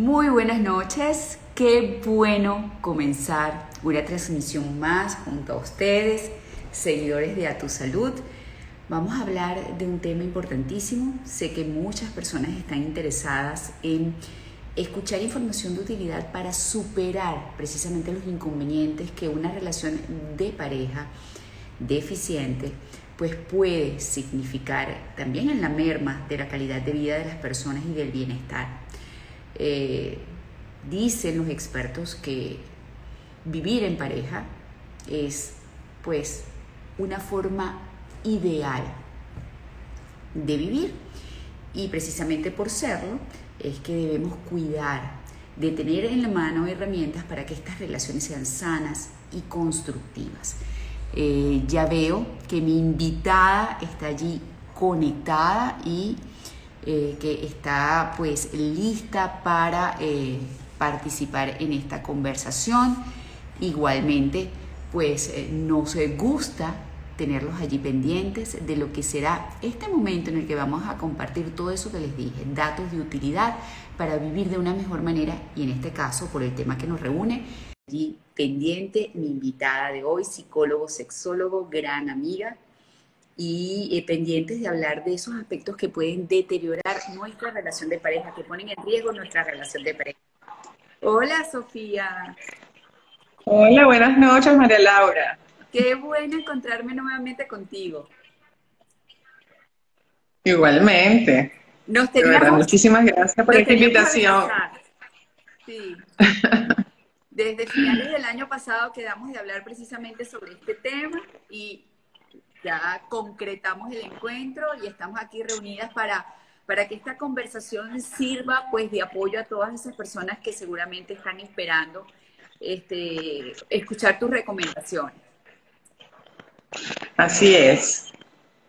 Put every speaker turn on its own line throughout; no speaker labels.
Muy buenas noches, qué bueno comenzar una transmisión más junto a ustedes, seguidores de A Tu Salud. Vamos a hablar de un tema importantísimo. Sé que muchas personas están interesadas en escuchar información de utilidad para superar precisamente los inconvenientes que una relación de pareja deficiente pues puede significar también en la merma de la calidad de vida de las personas y del bienestar. Eh, dicen los expertos que vivir en pareja es pues una forma ideal de vivir y precisamente por serlo es que debemos cuidar de tener en la mano herramientas para que estas relaciones sean sanas y constructivas. Eh, ya veo que mi invitada está allí conectada y eh, que está pues lista para eh, participar en esta conversación. Igualmente, pues nos gusta tenerlos allí pendientes de lo que será este momento en el que vamos a compartir todo eso que les dije, datos de utilidad para vivir de una mejor manera y en este caso por el tema que nos reúne allí pendiente mi invitada de hoy, psicólogo, sexólogo, gran amiga, y eh, pendientes de hablar de esos aspectos que pueden deteriorar nuestra relación de pareja, que ponen en riesgo nuestra relación de pareja. Hola, Sofía.
Hola, buenas noches, María Laura.
Qué bueno encontrarme nuevamente contigo.
Igualmente.
Nos teníamos,
muchísimas gracias por esta invitación.
Sí. Desde finales del año pasado quedamos de hablar precisamente sobre este tema y ya concretamos el encuentro y estamos aquí reunidas para, para que esta conversación sirva pues de apoyo a todas esas personas que seguramente están esperando este, escuchar tus recomendaciones.
Así es.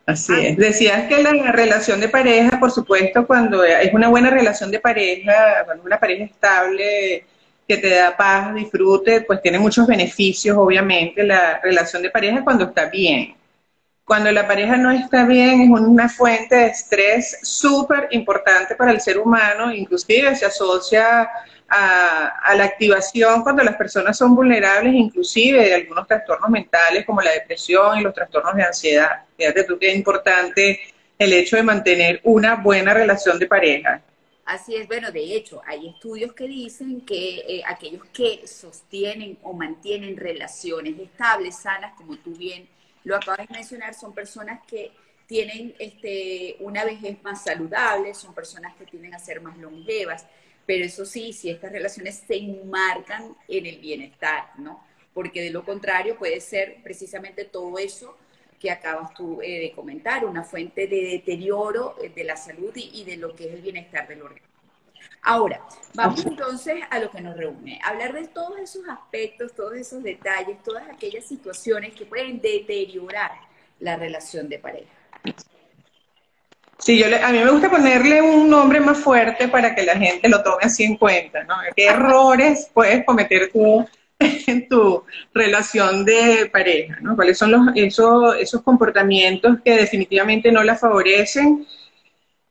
Así es. Decías que la relación de pareja, por supuesto, cuando es una buena relación de pareja, una pareja estable, que te da paz, disfrute, pues tiene muchos beneficios, obviamente, la relación de pareja cuando está bien. Cuando la pareja no está bien es una fuente de estrés súper importante para el ser humano, inclusive se asocia a, la activación cuando las personas son vulnerables, inclusive de algunos trastornos mentales como la depresión y los trastornos de ansiedad. Fíjate tú que es importante el hecho de mantener una buena relación de pareja.
Así es, bueno, de hecho, hay estudios que dicen que eh, aquellos que sostienen o mantienen relaciones estables, sanas, como tú bien lo acabas de mencionar, son personas que tienen este, una vejez más saludable, son personas que tienden a ser más longevas, pero eso sí, si estas relaciones se enmarcan en el bienestar, ¿no? Porque de lo contrario puede ser precisamente todo eso que acabas tú eh, de comentar, una fuente de deterioro eh, de la salud y, de lo que es el bienestar del organismo. Ahora, vamos entonces a lo que nos reúne, hablar de todos esos aspectos, todos esos detalles, todas aquellas situaciones que pueden deteriorar la relación de pareja.
Sí, yo a mí me gusta ponerle un nombre más fuerte para que la gente lo tome así en cuenta, ¿no? ¿Qué errores puedes cometer tú en tu relación de pareja, ¿no? ¿Cuáles son los, esos, esos comportamientos que definitivamente no la favorecen?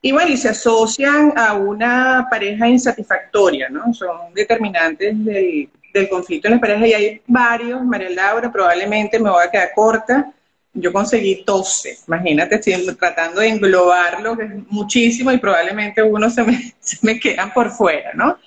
Y bueno, y se asocian a una pareja insatisfactoria, ¿no? Son determinantes del, del conflicto en la pareja y hay varios, María Laura, probablemente me voy a quedar corta. Yo conseguí 12, imagínate, estoy tratando de englobarlo, que es muchísimo y probablemente uno se me, se me quedan por fuera, ¿no?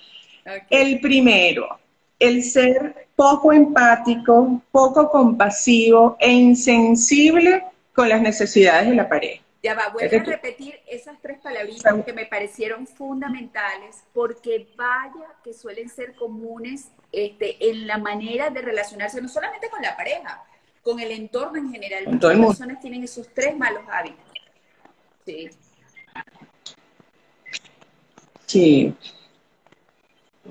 El primero, el ser poco empático, poco compasivo e insensible con las necesidades de la pareja.
Ya va, voy a repetir esas tres palabritas que me parecieron fundamentales porque vaya que suelen ser comunes este, en la manera de relacionarse, no solamente con la pareja, con el entorno en general. Muchas personas tienen esos tres malos hábitos. Sí.
Sí.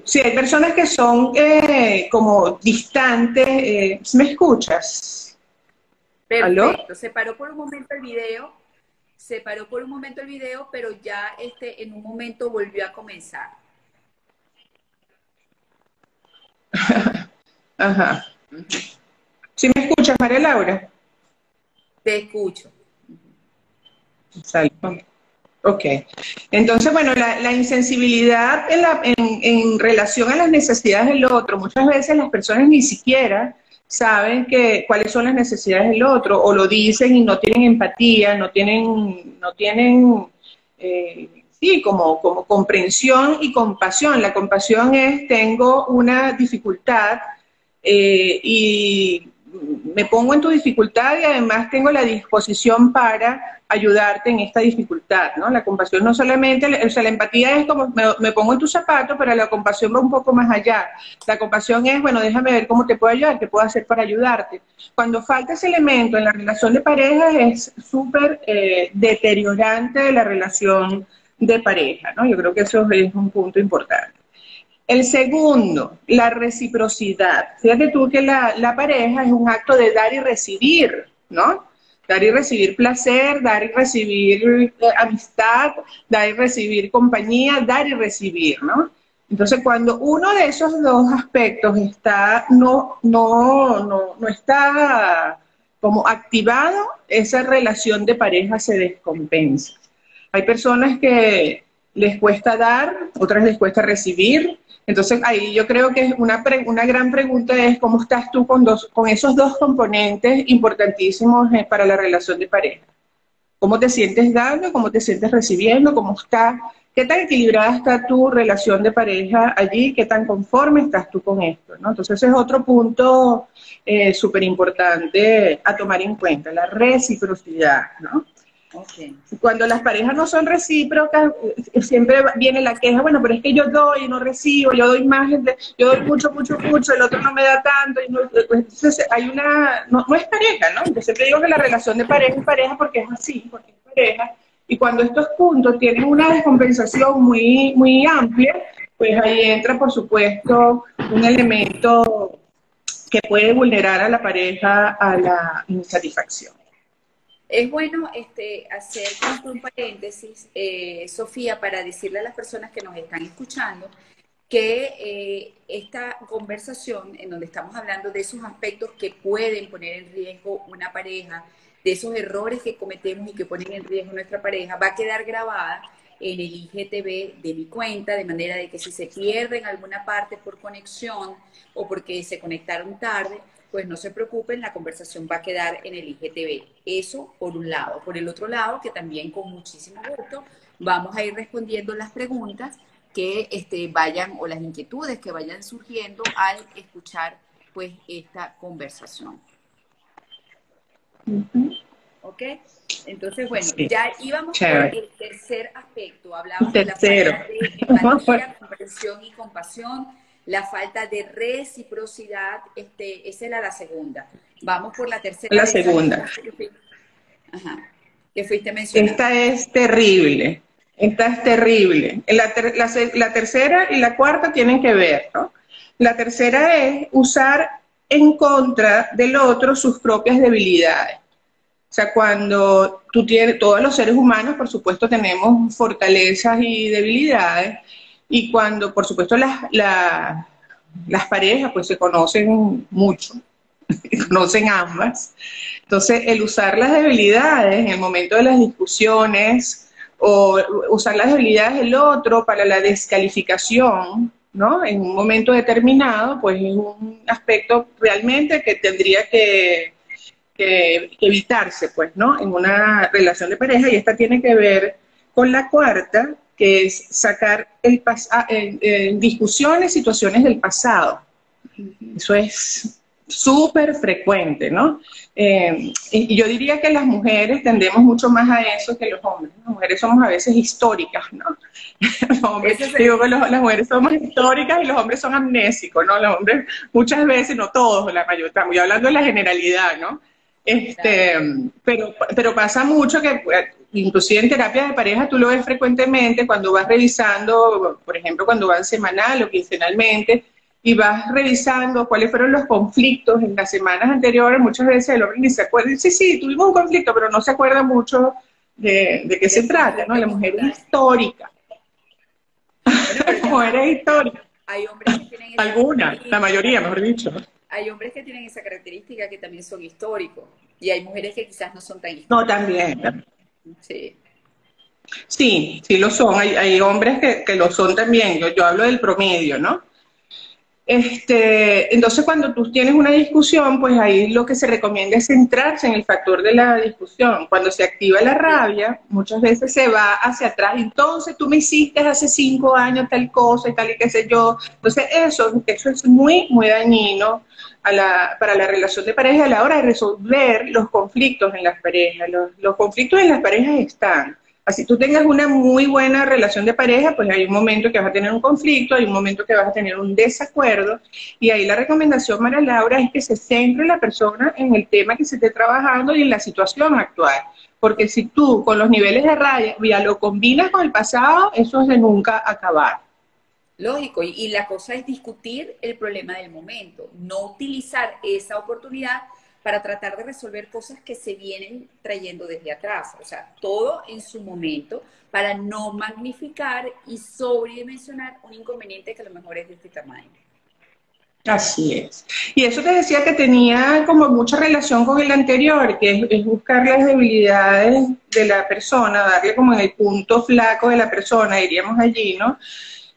Sí, hay personas que son eh, como distantes. Eh, ¿Me escuchas?
Perfecto. Se paró por un momento el video. Se paró por un momento el video, pero ya este, en un momento volvió a comenzar.
Ajá. ¿Sí me escuchas, María Laura?
Te escucho.
Ok. Entonces, bueno, la, insensibilidad en, relación a las necesidades del otro, muchas veces las personas ni siquiera saben que, cuáles son las necesidades del otro, o lo dicen y no tienen empatía, no tienen, no tienen eh, sí, como, como comprensión y compasión. La compasión es, tengo una dificultad eh, y me pongo en tu dificultad y además tengo la disposición para ayudarte en esta dificultad, ¿no? La compasión no solamente, o sea, la empatía es como me, pongo en tu zapato, pero la compasión va un poco más allá. La compasión es, bueno, déjame ver cómo te puedo ayudar, qué puedo hacer para ayudarte. Cuando falta ese elemento en la relación de pareja es súper eh, deteriorante de la relación de pareja, ¿no? Yo creo que eso es un punto importante. El segundo, la reciprocidad. Fíjate tú que la, pareja es un acto de dar y recibir, ¿no? Dar y recibir placer, dar y recibir eh, amistad, dar y recibir compañía, dar y recibir, ¿no? Entonces, cuando uno de esos dos aspectos está, no, no, no, no está como activado, esa relación de pareja se descompensa. Hay personas que les cuesta dar, otras les cuesta recibir, entonces, ahí yo creo que una, una gran pregunta es cómo estás tú con, dos, con esos dos componentes importantísimos eh, para la relación de pareja. ¿Cómo te sientes dando? ¿Cómo te sientes recibiendo? ¿Cómo está? ¿Qué tan equilibrada está tu relación de pareja allí? ¿Qué tan conforme estás tú con esto? Entonces, ese es otro punto eh, súper importante a tomar en cuenta, la reciprocidad, ¿no? Cuando las parejas no son recíprocas, eh, siempre viene la queja, bueno, pero es que yo doy y no recibo, yo doy más, yo doy mucho, mucho, mucho, el otro no me da tanto, y pues, entonces hay una, no, es pareja, ¿no? Yo siempre digo que la relación de pareja es pareja porque es así, porque es pareja, y cuando estos puntos tienen una descompensación muy, muy amplia, pues ahí entra, por supuesto, un elemento que puede vulnerar a la pareja a la insatisfacción.
Es bueno este, hacer un paréntesis, eh, Sofía, para decirle a las personas que nos están escuchando que eh, esta conversación en donde estamos hablando de esos aspectos que pueden poner en riesgo una pareja, de esos errores que cometemos y que ponen en riesgo nuestra pareja, va a quedar grabada en el IGTV de mi cuenta, de manera de que si se pierde en alguna parte por conexión o porque se conectaron tarde, pues no se preocupen, la conversación va a quedar en el IGTV. Eso por un lado. Por el otro lado, que también con muchísimo gusto vamos a ir respondiendo las preguntas que este, vayan o las inquietudes que vayan surgiendo al escuchar pues esta conversación. ¿Ok? Entonces, bueno, ya íbamos por el tercer aspecto. Hablamos de la de comprensión y compasión la falta de reciprocidad, este, esa era la segunda. Vamos por la tercera.
La segunda.
Ajá, que fuiste mencionando.
Esta es terrible, esta es terrible. La, la, tercera y la cuarta tienen que ver, ¿no? La tercera es usar en contra del otro sus propias debilidades. O sea, cuando tú tienes, todos los seres humanos, por supuesto, tenemos fortalezas y debilidades, y cuando, por supuesto, las, las parejas pues se conocen mucho, conocen ambas. Entonces, el usar las debilidades en el momento de las discusiones o usar las debilidades del otro para la descalificación, ¿no? En un momento determinado, pues es un aspecto realmente que tendría que, que, evitarse, pues, ¿no? En una relación de pareja y esta tiene que ver con la cuarta, que es sacar el ah, en discusiones, situaciones del pasado. Eso es súper frecuente, ¿no? Eh, y yo diría que las mujeres tendemos mucho más a eso que los hombres. Las mujeres somos a veces históricas, ¿no? digo que las mujeres somos históricas y los hombres son amnésicos, ¿no? Los hombres muchas veces, no todos, la mayoría, estamos hablando de la generalidad, ¿no? Este, pero, pero pasa mucho que inclusive en terapia de pareja tú lo ves frecuentemente cuando vas revisando, por ejemplo, cuando van semanal o quincenalmente, y vas revisando cuáles fueron los conflictos en las semanas anteriores, muchas veces el hombre ni se acuerda, dice, sí, tuvimos un conflicto, pero no se acuerda mucho de, de qué se trata, ¿no? La mujer es histórica. la mujer es histórica.
Hay hombres que tienen
Alguna, la mayoría, mejor dicho.
Hay hombres que tienen esa característica que también son históricos, y hay mujeres que quizás no son tan históricas.
No, también.
Sí.
Sí, sí lo son. Hay, hay hombres que, que, lo son también. Yo, yo hablo del promedio, ¿no? Este, entonces, cuando tú tienes una discusión, pues ahí lo que se recomienda es centrarse en el factor de la discusión. Cuando se activa la rabia, muchas veces se va hacia atrás. Entonces, tú me hiciste hace cinco años tal cosa y tal y qué sé yo. Entonces, eso, eso es muy, muy dañino a la, para la relación de pareja a la hora de resolver los conflictos en las parejas. Los, los conflictos en las parejas están Así tú tengas una muy buena relación de pareja, pues hay un momento que vas a tener un conflicto, hay un momento que vas a tener un desacuerdo, y ahí la recomendación, María Laura, es que se centre la persona en el tema que se esté trabajando y en la situación actual. Porque si tú con los niveles de raya ya lo combinas con el pasado, eso es de nunca acabar.
Lógico, y la cosa es discutir el problema del momento, no utilizar esa oportunidad para tratar de resolver cosas que se vienen trayendo desde atrás. O sea, todo en su momento para no magnificar y sobredimensionar un inconveniente que a lo mejor es de este tamaño.
Así es. Y eso te decía que tenía como mucha relación con el anterior, que es, buscar las debilidades de la persona, darle como en el punto flaco de la persona, diríamos allí, ¿no?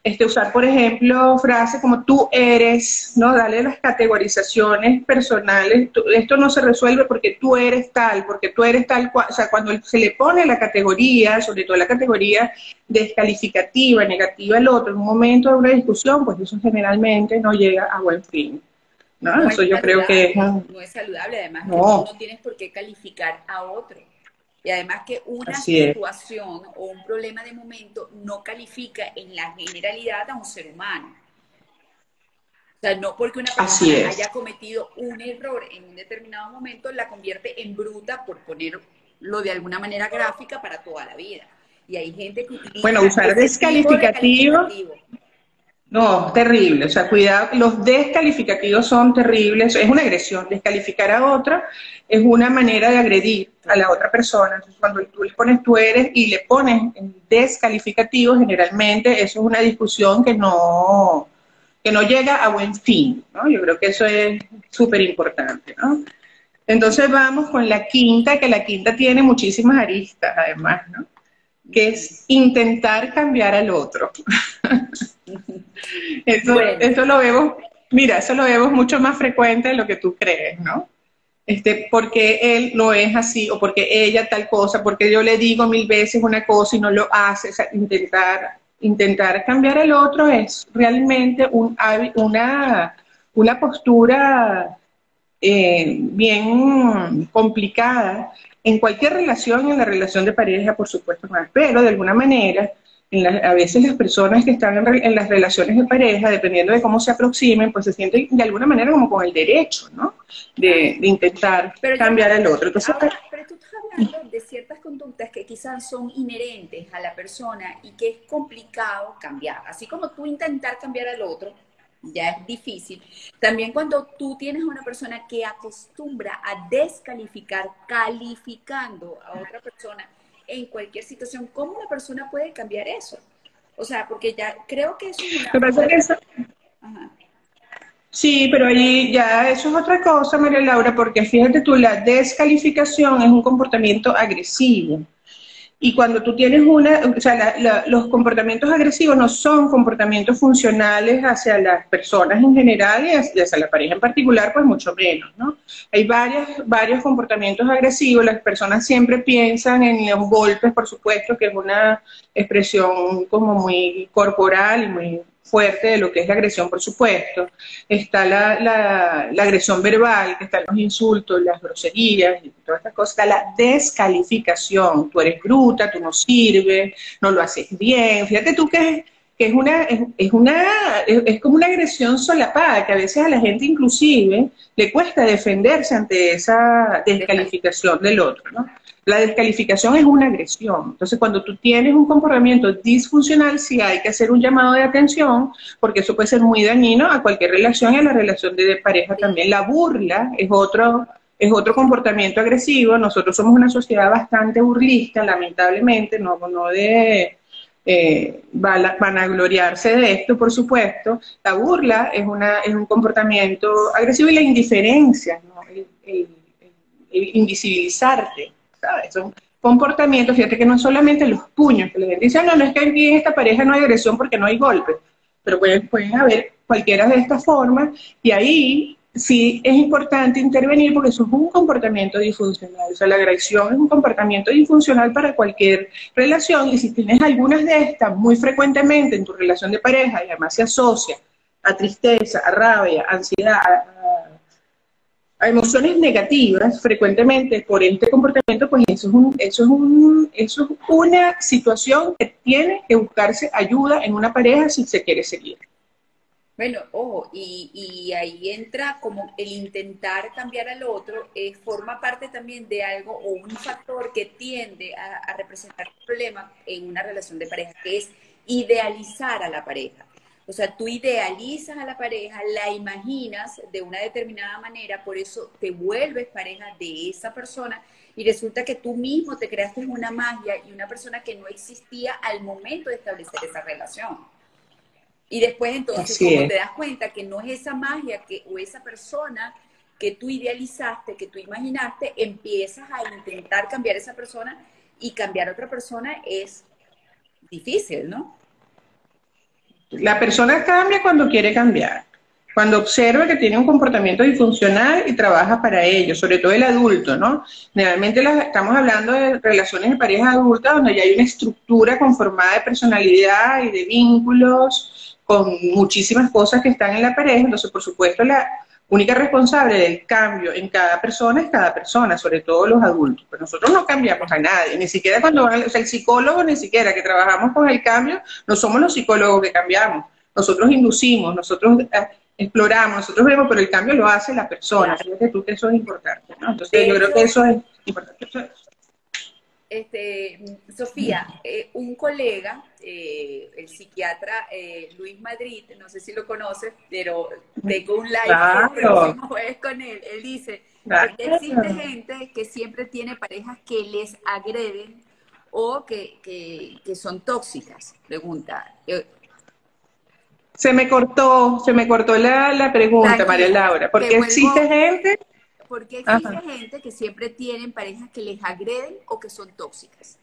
Este, usar, por ejemplo, frases como tú eres, ¿no? Darle las categorizaciones personales. esto no se resuelve porque tú eres tal, porque tú eres tal cual. O sea, cuando se le pone la categoría, sobre todo la categoría descalificativa, negativa al otro, en un momento de una discusión, pues eso generalmente no llega a buen fin. ¿no? eso yo creo que
No es saludable, además, no. no tienes por qué calificar a otro. Y además que una situación o un problema de momento no califica en la generalidad a un ser humano. O sea, no porque una persona haya cometido un error en un determinado momento la convierte en bruta, por ponerlo de alguna manera gráfica, para toda la vida. Y hay gente que utiliza...
Bueno, usar descalificativo no, terrible. O sea, cuidado, los descalificativos son terribles. Es una agresión. Descalificar a otra es una manera de agredir a la otra persona. Entonces, cuando tú le pones tú eres y le pones descalificativo, generalmente eso es una discusión que no, que no llega a buen fin. ¿no? Yo creo que eso es súper importante. ¿no? Entonces vamos con la quinta, que la quinta tiene muchísimas aristas además, ¿no? que es intentar cambiar al otro. eso, eso lo vemos, mira, eso lo vemos mucho más frecuente de lo que tú crees, ¿no? Este, porque él no es así, o porque ella tal cosa, porque yo le digo mil veces una cosa y no lo hace, intentar, intentar cambiar al otro es realmente un, una, una postura eh, bien complicada en cualquier relación, en la relación de pareja, por supuesto más, pero de alguna manera, a veces las personas que están en, las relaciones de pareja, dependiendo de cómo se aproximen, pues se sienten de alguna manera como con el derecho, ¿no? De, intentar cambiar al otro.
pero tú estás hablando de ciertas conductas que quizás son inherentes a la persona y que es complicado cambiar. Así como tú intentar cambiar al otro, ya es difícil. También cuando tú tienes una persona que acostumbra a descalificar, calificando a otra persona en cualquier situación, ¿cómo una persona puede cambiar eso? O sea, porque ya creo que eso es
una... Sí, pero ahí ya eso es otra cosa, María Laura, porque fíjate tú, la descalificación es un comportamiento agresivo. Y cuando tú tienes una, o sea, los comportamientos agresivos no son comportamientos funcionales hacia las personas en general y hacia, la pareja en particular, pues mucho menos, ¿no? Hay varios, varios comportamientos agresivos, las personas siempre piensan en los golpes, por supuesto, que es una expresión como muy corporal y muy fuerte de lo que es la agresión, por supuesto. Está la, la, agresión verbal, que están los insultos, las groserías y todas estas cosas. Está la descalificación. Tú eres bruta, tú no sirves, no lo haces bien. Fíjate tú que es, una, es, una, es, como una agresión solapada, que a veces a la gente inclusive le cuesta defenderse ante esa descalificación del otro, ¿no? La descalificación es una agresión. Entonces, cuando tú tienes un comportamiento disfuncional, sí hay que hacer un llamado de atención, porque eso puede ser muy dañino a cualquier relación y a la relación de pareja también. La burla es otro, es otro comportamiento agresivo. Nosotros somos una sociedad bastante burlista, lamentablemente, no, no de eh, vanagloriarse de esto, por supuesto. La burla es, una, es un comportamiento agresivo y la indiferencia, ¿no? el invisibilizarte comportamientos, fíjate que no solamente los puños, que les dicen, no, no es que aquí en esta pareja no hay agresión porque no hay golpes, pero pueden, pueden haber cualquiera de estas formas, y ahí sí es importante intervenir porque eso es un comportamiento disfuncional. O sea, la agresión es un comportamiento disfuncional para cualquier relación y si tienes algunas de estas muy frecuentemente en tu relación de pareja y además se asocia a tristeza, a rabia, a ansiedad, a, emociones negativas frecuentemente por este comportamiento, pues eso es, un, eso, es un, eso es una situación que tiene que buscarse ayuda en una pareja si se quiere seguir.
Bueno, ojo, y, ahí entra como el intentar cambiar al otro, eh, forma parte también de algo o un factor que tiende a, a representar un problema en una relación de pareja, que es idealizar a la pareja. O sea, tú idealizas a la pareja, la imaginas de una determinada manera, por eso te vuelves pareja de esa persona y resulta que tú mismo te creaste una magia y una persona que no existía al momento de establecer esa relación. Y después entonces, como te das cuenta que no es esa magia que, o esa persona que tú idealizaste, que tú imaginaste, empiezas a intentar cambiar esa persona y cambiar a otra persona es difícil, ¿no?
La persona cambia cuando quiere cambiar, cuando observa que tiene un comportamiento disfuncional y trabaja para ello, sobre todo el adulto, ¿no? Generalmente estamos hablando de relaciones de pareja adulta donde ya hay una estructura conformada de personalidad y de vínculos, con muchísimas cosas que están en la pareja, entonces por supuesto la única responsable del cambio en cada persona es cada persona, sobre todo los adultos. Pues nosotros no cambiamos a nadie, ni siquiera cuando o sea, el psicólogo, ni siquiera que trabajamos con el cambio, no somos los psicólogos que cambiamos. Nosotros inducimos, nosotros eh, exploramos, nosotros vemos, pero el cambio lo hace la persona. que tú que eso es importante. Entonces yo creo que eso es importante.
Este, Sofía, eh, un colega, eh, el psiquiatra eh, Luis Madrid, no sé si lo conoces, pero tengo un live claro. con él. Él dice que existe gente que siempre tiene parejas que les agreden o que, que, son tóxicas. Pregunta.
Se me cortó, se me cortó la, la pregunta, María Laura, porque existe gente
porque existe gente que siempre tienen parejas que les agreden o que son tóxicas.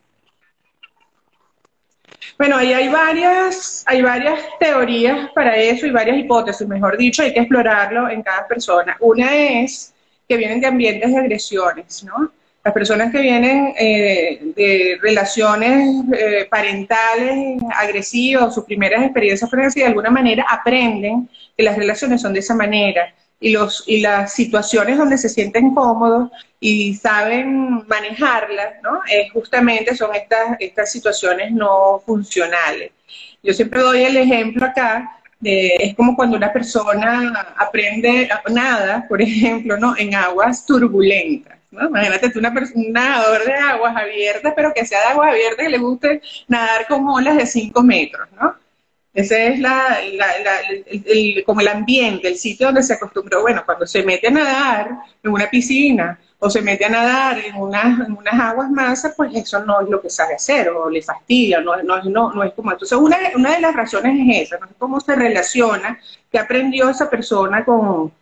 Bueno, ahí hay varias, hay varias teorías para eso y varias hipótesis, mejor dicho, hay que explorarlo en cada persona. Una es que vienen de ambientes de agresiones, ¿no? Las personas que vienen eh, de relaciones eh, parentales agresivas, sus primeras experiencias y de alguna manera aprenden que las relaciones son de esa manera y, los, y las situaciones donde se sienten cómodos y saben manejarlas, ¿no? Es justamente son estas, estas situaciones no funcionales. Yo siempre doy el ejemplo acá, de, es como cuando una persona aprende nada, por ejemplo, ¿no? En aguas turbulentas. ¿no? Imagínate tú una un nadador de aguas abiertas, pero que sea de aguas abiertas que le guste nadar con olas de 5 metros, ¿no? Ese es la, el, como el ambiente, el sitio donde se acostumbró. Bueno, cuando se mete a nadar en una piscina o se mete a nadar en, unas, en unas aguas masas, pues eso no es lo que sabe hacer o le fastidia, no, no, no, no es como... Entonces, una, una de las razones es esa, no cómo se relaciona, qué aprendió esa persona con,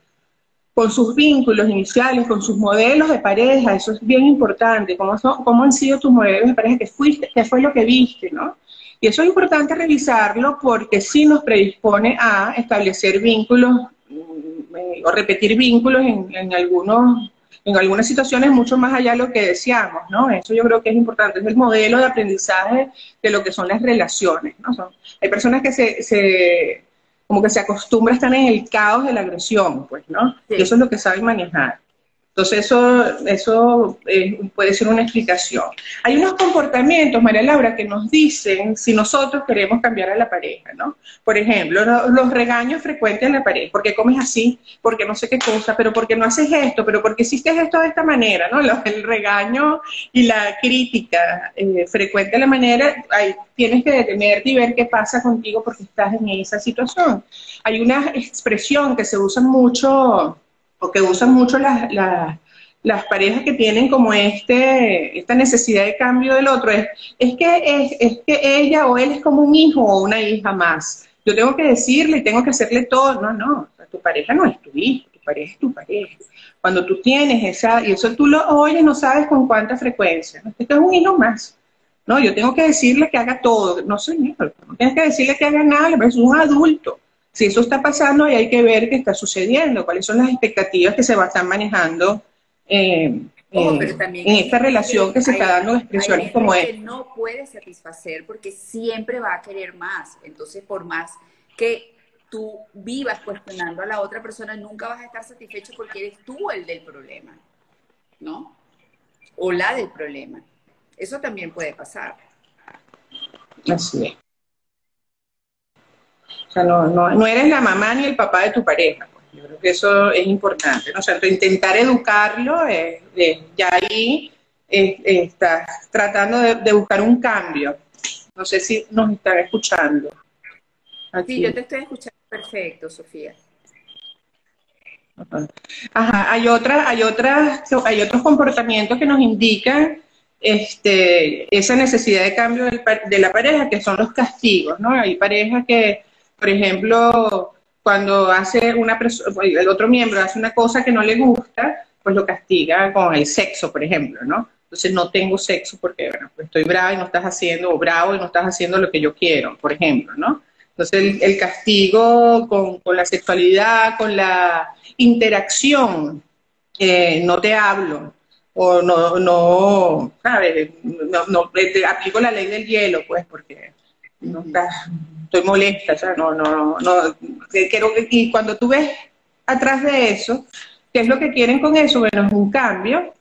con sus vínculos iniciales, con sus modelos de pareja, eso es bien importante, cómo, son, cómo han sido tus modelos de pareja, qué, fuiste, qué fue lo que viste, ¿no? Y eso es importante revisarlo porque sí nos predispone a establecer vínculos mm, eh, o repetir vínculos en, algunos en algunas situaciones mucho más allá de lo que deseamos, ¿no? Eso yo creo que es importante, es el modelo de aprendizaje de lo que son las relaciones, ¿no? hay personas que se, se, como que se acostumbran a estar en el caos de la agresión, pues, ¿no? Y eso es lo que saben manejar. Entonces, eso, eso eh, puede ser una explicación. Hay unos comportamientos, María Laura, que nos dicen si nosotros queremos cambiar a la pareja, ¿no? Por ejemplo, los regaños frecuentes en la pareja. ¿Por qué comes así? ¿Por qué no sé qué cosa? ¿Pero por qué no haces esto? ¿Pero por qué hiciste esto de esta manera? ¿no? El regaño y la crítica eh, frecuente la manera, ahí tienes que detenerte y ver qué pasa contigo porque estás en esa situación. Hay una expresión que se usa mucho o que usan mucho las, las, parejas que tienen como este, esta necesidad de cambio del otro, es, es, que, es, que ella o él es como un hijo o una hija más. Yo tengo que decirle y tengo que hacerle todo. No, no, tu pareja no es tu hijo, tu pareja es tu pareja. Cuando tú tienes esa, y eso tú lo oyes, no sabes con cuánta frecuencia. Esto es un hilo más. No, yo tengo que decirle que haga todo. No, señor, no tienes que decirle que haga nada, es un adulto. Si eso está pasando, ahí hay que ver qué está sucediendo, cuáles son las expectativas que se van a estar manejando eh, en esta relación que se está dando expresiones como
esta. no puede satisfacer porque siempre va a querer más. Entonces, por más que tú vivas cuestionando a la otra persona, nunca vas a estar satisfecho porque eres tú el del problema, ¿no? O la del problema. Eso también puede pasar.
Así es. O sea, no, no, no eres la mamá ni el papá de tu pareja. Pues. Yo creo que eso es importante. ¿no? O sea, intentar educarlo, eh, ya ahí eh, estás tratando de buscar un cambio. No sé si nos están escuchando.
Sí, yo te estoy escuchando perfecto, Sofía.
Ajá, hay otras, hay otras, hay otros comportamientos que nos indican este, esa necesidad de cambio de la pareja, que son los castigos, ¿no? Hay parejas que, por ejemplo, cuando hace una el otro miembro hace una cosa que no le gusta, pues lo castiga con el sexo, por ejemplo, ¿no? Entonces no tengo sexo porque, bueno, pues estoy brava y no estás haciendo, o bravo y no estás haciendo lo que yo quiero, por ejemplo, ¿no? Entonces el, castigo con, la sexualidad, con la interacción, eh, no te hablo, o no, no, ¿sabes? No, no, te aplico la ley del hielo, pues, porque no estoy molesta, o sea, no, no, no, quiero, y cuando tú ves atrás de eso, ¿qué es lo que quieren con eso? Bueno, es un cambio,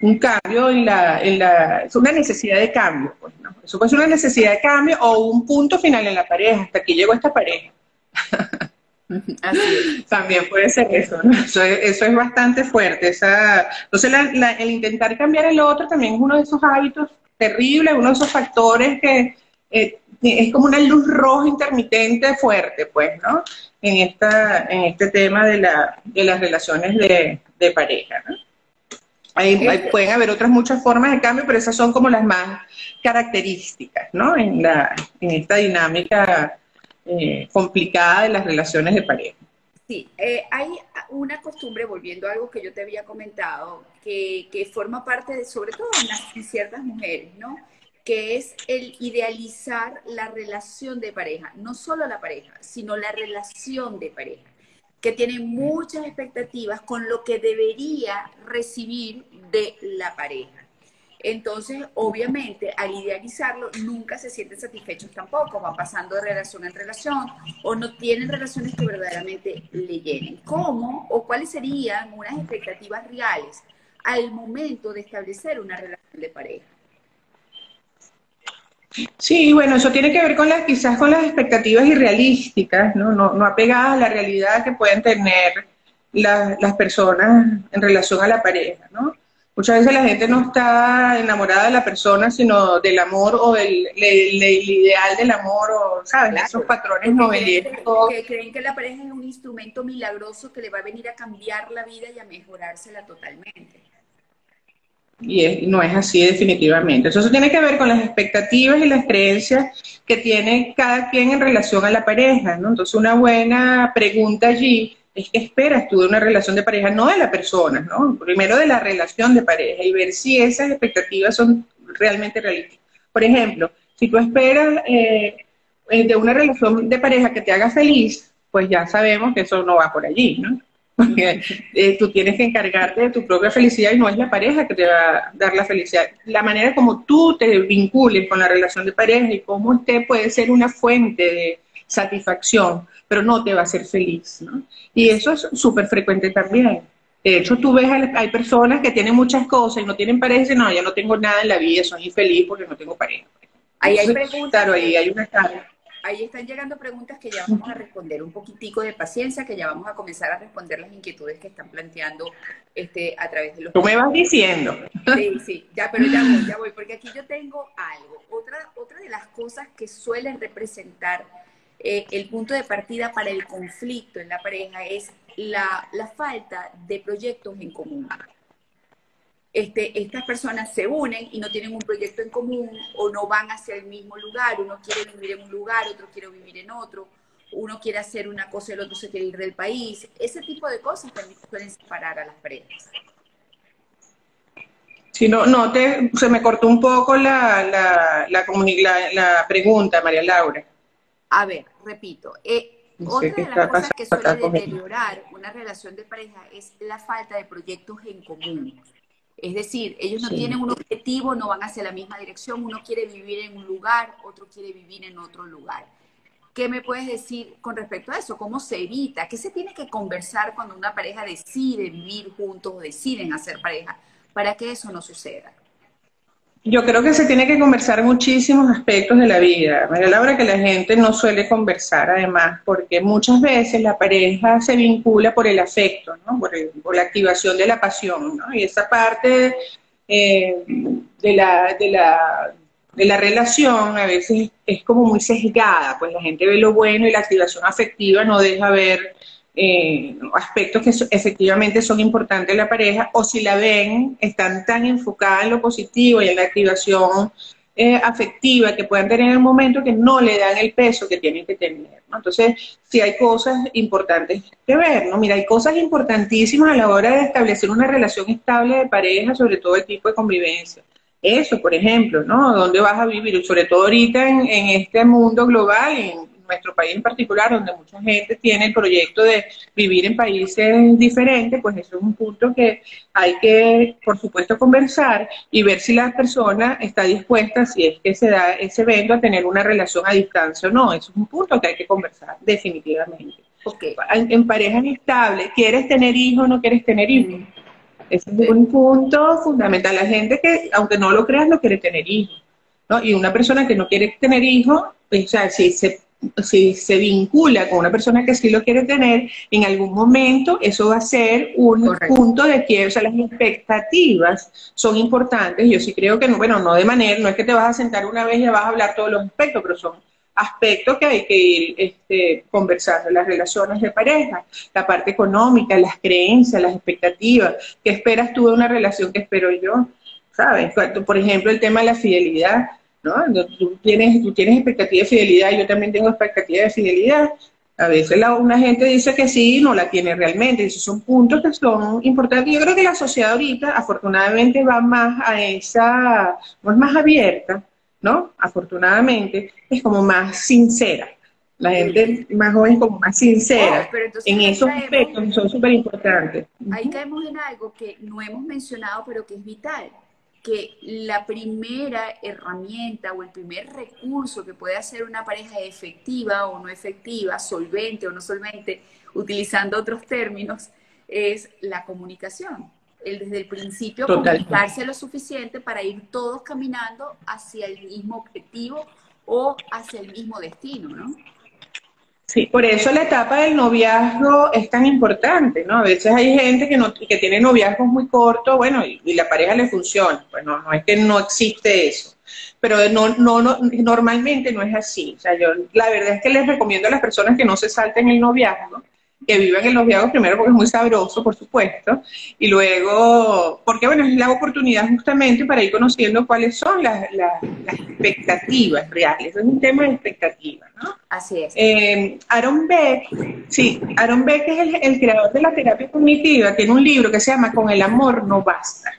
un cambio en la, en la, es una necesidad de cambio, pues, ¿no? Eso puede ser una necesidad de cambio o un punto final en la pareja, hasta aquí llegó esta pareja. También puede ser eso, ¿no? Eso es, bastante fuerte. Esa, entonces, el intentar cambiar el otro también es uno de esos hábitos terribles, uno de esos factores que eh, es como una luz roja intermitente fuerte, pues, ¿no? En, esta, en este tema de, la, de las relaciones de, de pareja, ¿no? Hay, pueden haber otras muchas formas de cambio, pero esas son como las más características, ¿no? En, la, en esta dinámica eh, complicada de las relaciones de pareja.
Sí, eh, hay una costumbre, volviendo a algo que yo te había comentado, que, que forma parte de, sobre todo en, en ciertas mujeres, ¿no? Que es el idealizar la relación de pareja, no solo la pareja, sino la relación de pareja que tiene muchas expectativas con lo que debería recibir de la pareja. Entonces, obviamente, al idealizarlo, nunca se sienten satisfechos tampoco, van pasando de relación en relación o no tienen relaciones que verdaderamente le llenen. ¿Cómo o cuáles serían unas expectativas reales al momento de establecer una relación de pareja?
Sí, bueno, eso tiene que ver con las, quizás con las expectativas irrealísticas, ¿no? No, no apegadas a la realidad que pueden tener las personas en relación a la pareja, ¿no? Muchas veces la gente no está enamorada de la persona, sino del amor o del ideal del amor, o, ¿sabes? Esos patrones novelescos.
Que creen que la pareja es un instrumento milagroso que le va a venir a cambiar la vida y a mejorársela totalmente
y no es así definitivamente. Eso, tiene que ver con las expectativas y las creencias que tiene cada quien en relación a la pareja, ¿no? Entonces una buena pregunta allí es qué esperas tú de una relación de pareja, no de la persona, ¿no? Primero de la relación de pareja y ver si esas expectativas son realmente realistas. Por ejemplo, si tú esperas eh, de una relación de pareja que te haga feliz, pues ya sabemos que eso no va por allí, ¿no? Porque eh, tú tienes que encargarte de tu propia felicidad y no es la pareja que te va a dar la felicidad. La manera como tú te vincules con la relación de pareja y cómo usted puede ser una fuente de satisfacción, pero no te va a hacer feliz. ¿no? Y eso es súper frecuente también. De hecho, tú ves, hay personas que tienen muchas cosas y no tienen pareja y dicen, no, ya no tengo nada en la vida, soy infeliz porque no tengo pareja.
Ahí hay preguntas. Claro, ahí hay una ahí están llegando preguntas que ya vamos a responder. Un poquitico de paciencia, que ya vamos a comenzar a responder las inquietudes que están planteando este, a través de los...
Tú me vas diciendo.
Sí, sí, ya, pero ya voy, ya voy, porque aquí yo tengo algo. Otra, otra de las cosas que suelen representar eh, el punto de partida para el conflicto en la pareja es la, la falta de proyectos en común este, estas personas se unen y no tienen un proyecto en común o no van hacia el mismo lugar, uno quiere vivir en un lugar, otro quiere vivir en otro, uno quiere hacer una cosa y el otro se quiere ir del país. Ese tipo de cosas también pueden separar a las parejas.
Si no, no te, se me cortó un poco la, la, la, pregunta, María Laura.
A ver, repito, eh, otra de las cosas que suele deteriorar una relación de pareja es la falta de proyectos en común. Es decir, ellos no tienen un objetivo, no van hacia la misma dirección, uno quiere vivir en un lugar, otro quiere vivir en otro lugar. ¿Qué me puedes decir con respecto a eso? ¿Cómo se evita? ¿Qué se tiene que conversar cuando una pareja decide vivir juntos o deciden hacer pareja? para que eso no suceda?
Yo creo que se tiene que conversar muchísimos aspectos de la vida. María Laura, que la gente no suele conversar además, porque muchas veces la pareja se vincula por el afecto, ¿no? por, la activación de la pasión. ¿no? Y esa parte eh, de, la, de, la, de la relación a veces es como muy sesgada, pues la gente ve lo bueno y la activación afectiva no deja ver eh, aspectos que efectivamente son importantes en la pareja, o si la ven, están tan enfocadas en lo positivo y en la activación eh, afectiva que puedan tener en el momento que no le dan el peso que tienen que tener. Entonces, si hay cosas importantes que ver, ¿no? Mira, hay cosas importantísimas a la hora de establecer una relación estable de pareja, sobre todo el tipo de convivencia. Eso, por ejemplo, ¿no? ¿Dónde vas a vivir? Sobre todo ahorita en, en este mundo global, en, nuestro país en particular, donde mucha gente tiene el proyecto de vivir en países diferentes, pues eso es un punto que hay que, por supuesto, conversar y ver si la persona está dispuesta, si es que se da ese evento, a tener una relación a distancia o no. Eso es un punto que hay que conversar, definitivamente. Okay. En, pareja inestable, ¿quieres tener hijos o no quieres tener hijos? Ese es un punto fundamental. La gente que, aunque no lo creas, no quiere tener hijos. ¿no? Y una persona que no quiere tener hijos, pues, o sea, si se si se vincula con una persona que sí lo quiere tener, en algún momento eso va a ser un punto de que, o sea, las expectativas son importantes. Yo sí creo que, no, bueno, no de manera, no es que te vas a sentar una vez y vas a hablar todos los aspectos, pero son aspectos que hay que ir este, conversando, las relaciones de pareja, la parte económica, las creencias, las expectativas, qué esperas tú de una relación, qué espero yo, ¿sabes? Por ejemplo, el tema de la fidelidad ¿no? Tú tienes, tú tienes expectativa de fidelidad, yo también tengo expectativa de fidelidad. A veces la, una gente dice que sí no la tiene realmente. Esos son puntos que son importantes. Yo creo que la sociedad ahorita, afortunadamente, va más a esa, es más abierta, ¿no? Afortunadamente, es como más sincera. La gente más joven es como más sincera. Oh, en esos aspectos son súper importantes.
Ahí caemos en algo que no hemos mencionado, pero que es vital que la primera herramienta o el primer recurso que puede hacer una pareja efectiva o no efectiva, solvente o no solvente, utilizando otros términos, es la comunicación. El desde el principio comunicarse lo suficiente para ir todos caminando hacia el mismo objetivo o hacia el mismo destino, ¿no?
Sí, por eso la etapa del noviazgo es tan importante, ¿no? A veces hay gente que, no, que tiene noviazgos muy cortos, bueno, y, la pareja le funciona. Pues no, no es que no existe eso. Pero no, no, no, normalmente no es así. O sea, yo la verdad es que les recomiendo a las personas que no se salten el noviazgo, que vivan en los viajes primero porque es muy sabroso, por supuesto, y luego, porque bueno, es la oportunidad justamente para ir conociendo cuáles son las, las, expectativas reales. Es un tema de expectativas, ¿no?
Así es.
Eh, Aaron Beck, sí, Aaron Beck es el, el creador de la terapia cognitiva, tiene un libro que se llama Con el amor no basta,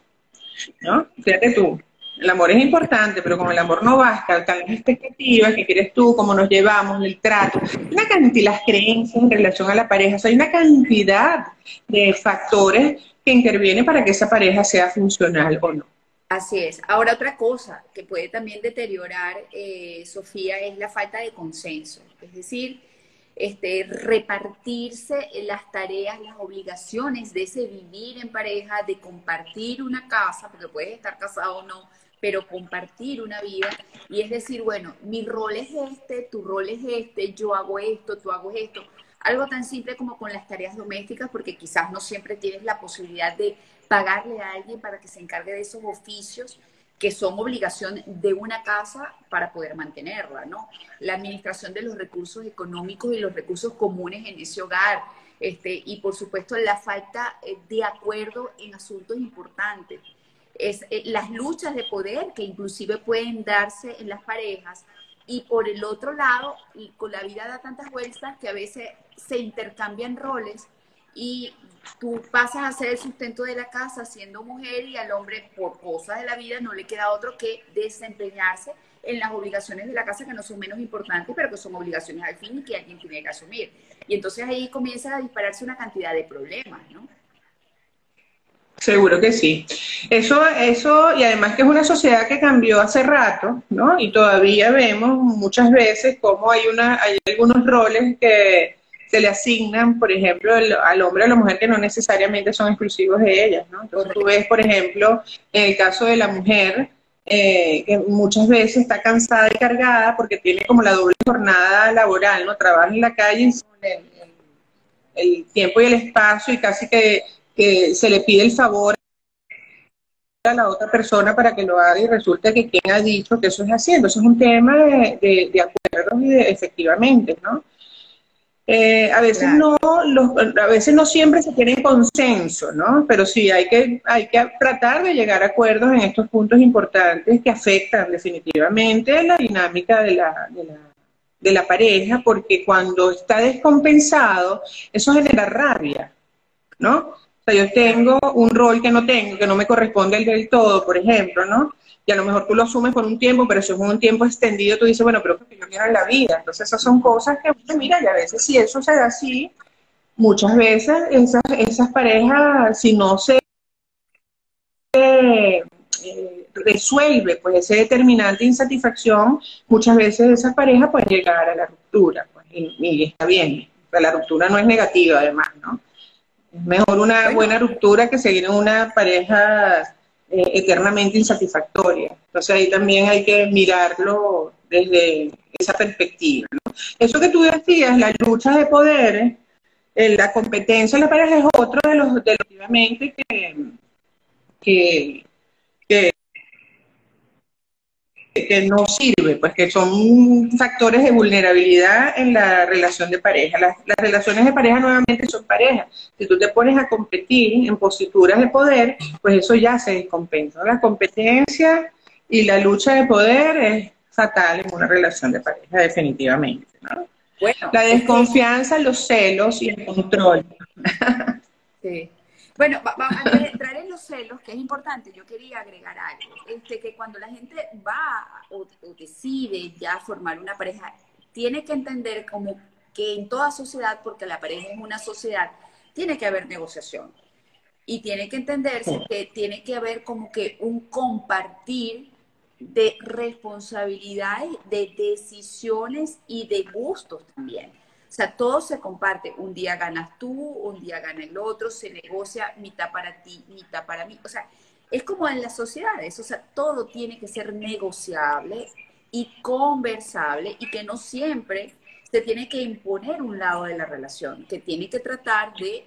¿no? Fíjate tú, el amor es importante, pero como el amor no basta, están las expectativas, qué quieres tú, cómo nos llevamos, el trato, una cantidad, las creencias en relación a la pareja, hay una cantidad de factores que intervienen para que esa pareja sea funcional o no.
Así es. Ahora otra cosa que puede también deteriorar, eh, Sofía, es la falta de consenso. Es decir, este, repartirse las tareas, las obligaciones de ese vivir en pareja, de compartir una casa, porque puedes estar casado o no, pero compartir una vida y es decir, bueno, mi rol es este, tu rol es este, yo hago esto, tú hago esto. Algo tan simple como con las tareas domésticas, porque quizás no siempre tienes la posibilidad de pagarle a alguien para que se encargue de esos oficios que son obligación de una casa para poder mantenerla, ¿no? La administración de los recursos económicos y los recursos comunes en ese hogar, este, y por supuesto la falta eh, de acuerdo en asuntos importantes es eh, las luchas de poder que inclusive pueden darse en las parejas y por el otro lado, con la vida da tantas vueltas que a veces se intercambian roles y tú pasas a ser el sustento de la casa siendo mujer y al hombre por cosas de la vida no le queda otro que desempeñarse en las obligaciones de la casa que no son menos importantes, pero que son obligaciones al fin y que alguien tiene que asumir. Y entonces ahí comienza a dispararse una cantidad de problemas, ¿no?
Seguro que sí. Eso, eso, y además que es una sociedad que cambió hace rato, ¿no? Y todavía vemos muchas veces cómo hay una, hay algunos roles que se le asignan, por ejemplo, al hombre o a la mujer que no necesariamente son exclusivos de ellas, ¿no? Entonces tú ves, por ejemplo, en el caso de la mujer, eh, que muchas veces está cansada y cargada porque tiene como la doble jornada laboral, ¿no? Trabaja en la calle, el, el tiempo y el espacio y casi que que se le pide el favor a la otra persona para que lo haga y resulta que quien ha dicho que eso es haciendo. Eso es un tema de, de, acuerdos y de efectivamente, ¿no? Eh, a veces no, a veces no siempre se tiene consenso, ¿no? Pero sí hay que, hay que tratar de llegar a acuerdos en estos puntos importantes que afectan definitivamente la dinámica de la, de la, de la pareja, porque cuando está descompensado, eso genera rabia, ¿no? Sea, yo tengo un rol que no tengo, que no me corresponde el del todo, por ejemplo, ¿no? Y a lo mejor tú lo asumes por un tiempo, pero si es un tiempo extendido, tú dices, bueno, pero que yo quiero en la vida. Entonces, esas son cosas que, mira, y a veces si eso se da así, muchas veces esas, parejas, si no se eh, resuelve pues ese determinante insatisfacción, muchas veces esas parejas pueden llegar a la ruptura. Pues, y, y está bien, la ruptura no es negativa además, ¿no? Mejor una buena ruptura que seguir en una pareja eh, eternamente insatisfactoria. Entonces ahí también hay que mirarlo desde esa perspectiva. Eso que tú decías, la lucha de poderes, eh, la competencia en la pareja es otro de los, de que, que que no sirve, pues que son factores de vulnerabilidad en la relación de pareja. Las, relaciones de pareja nuevamente son parejas. Si tú te pones a competir en posituras de poder, pues eso ya se descompensa. La competencia y la lucha de poder es fatal en una relación de pareja, definitivamente. Bueno, la desconfianza, los celos y el control.
Sí. Bueno, antes de entrar en los celos, que es importante, yo quería agregar algo, este, que cuando la gente va o, decide ya formar una pareja, tiene que entender como que en toda sociedad, porque la pareja es una sociedad, tiene que haber negociación. Y tiene que entenderse que tiene que haber como que un compartir de responsabilidades, de decisiones y de gustos también. O sea, todo se comparte. Un día ganas tú, un día gana el otro, se negocia mitad para ti, mitad para mí. O sea, es como en las sociedades. O sea, todo tiene que ser negociable y conversable y que no siempre se tiene que imponer un lado de la relación, que tiene que tratar de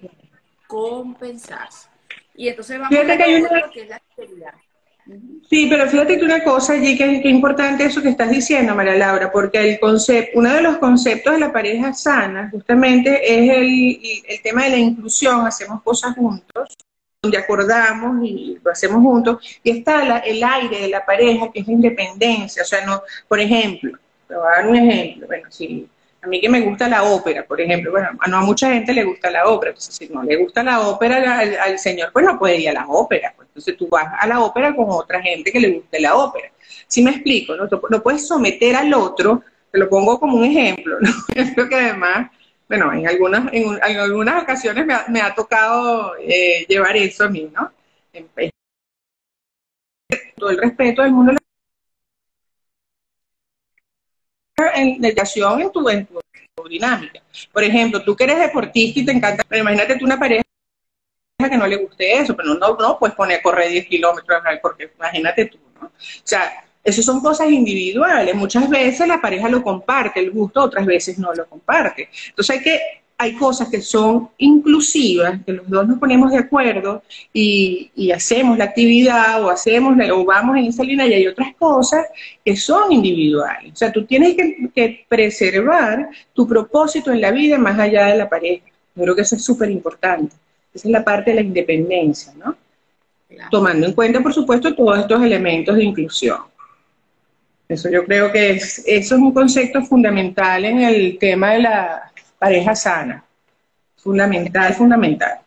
compensarse. Y entonces vamos a ver lo que es la actividad.
Sí, pero fíjate que una cosa allí que es importante eso que estás diciendo, María Laura, porque el concepto, uno de los conceptos de la pareja sana justamente es el, el tema de la inclusión, hacemos cosas juntos, donde acordamos y lo hacemos juntos, y está el aire de la pareja, que es la independencia, o sea, no, por ejemplo, te voy a dar un ejemplo, bueno, si a mí que me gusta la ópera, por ejemplo, bueno, no a mucha gente le gusta la ópera, entonces si no le gusta la ópera al, señor, pues no puede ir a la ópera, pues entonces tú vas a la ópera con otra gente que le guste la ópera. Si me explico, ¿no? no puedes someter al otro, te lo pongo como un ejemplo, ¿no? Que además, bueno, en algunas, en, algunas ocasiones me ha, tocado eh, llevar eso a mí, ¿no? todo el respeto del mundo en dedicación en tu, en tu, dinámica. Por ejemplo, tú que eres deportista y te encanta, pero imagínate tú una pareja que no le guste eso, pero no, no puedes poner a correr 10 kilómetros, porque imagínate tú, ¿no? O sea, esas son cosas individuales. Muchas veces la pareja lo comparte, el gusto, otras veces no lo comparte. Entonces hay que hay cosas que son inclusivas, que los dos nos ponemos de acuerdo y, hacemos la actividad o hacemos o vamos en esa línea y hay otras cosas que son individuales. O sea, tú tienes que, preservar tu propósito en la vida más allá de la pareja. Yo creo que eso es súper importante. Esa es la parte de la independencia, ¿no? Tomando en cuenta, por supuesto, todos estos elementos de inclusión. Eso yo creo que es, eso es un concepto fundamental en el tema de la pareja sana. Fundamental, fundamental.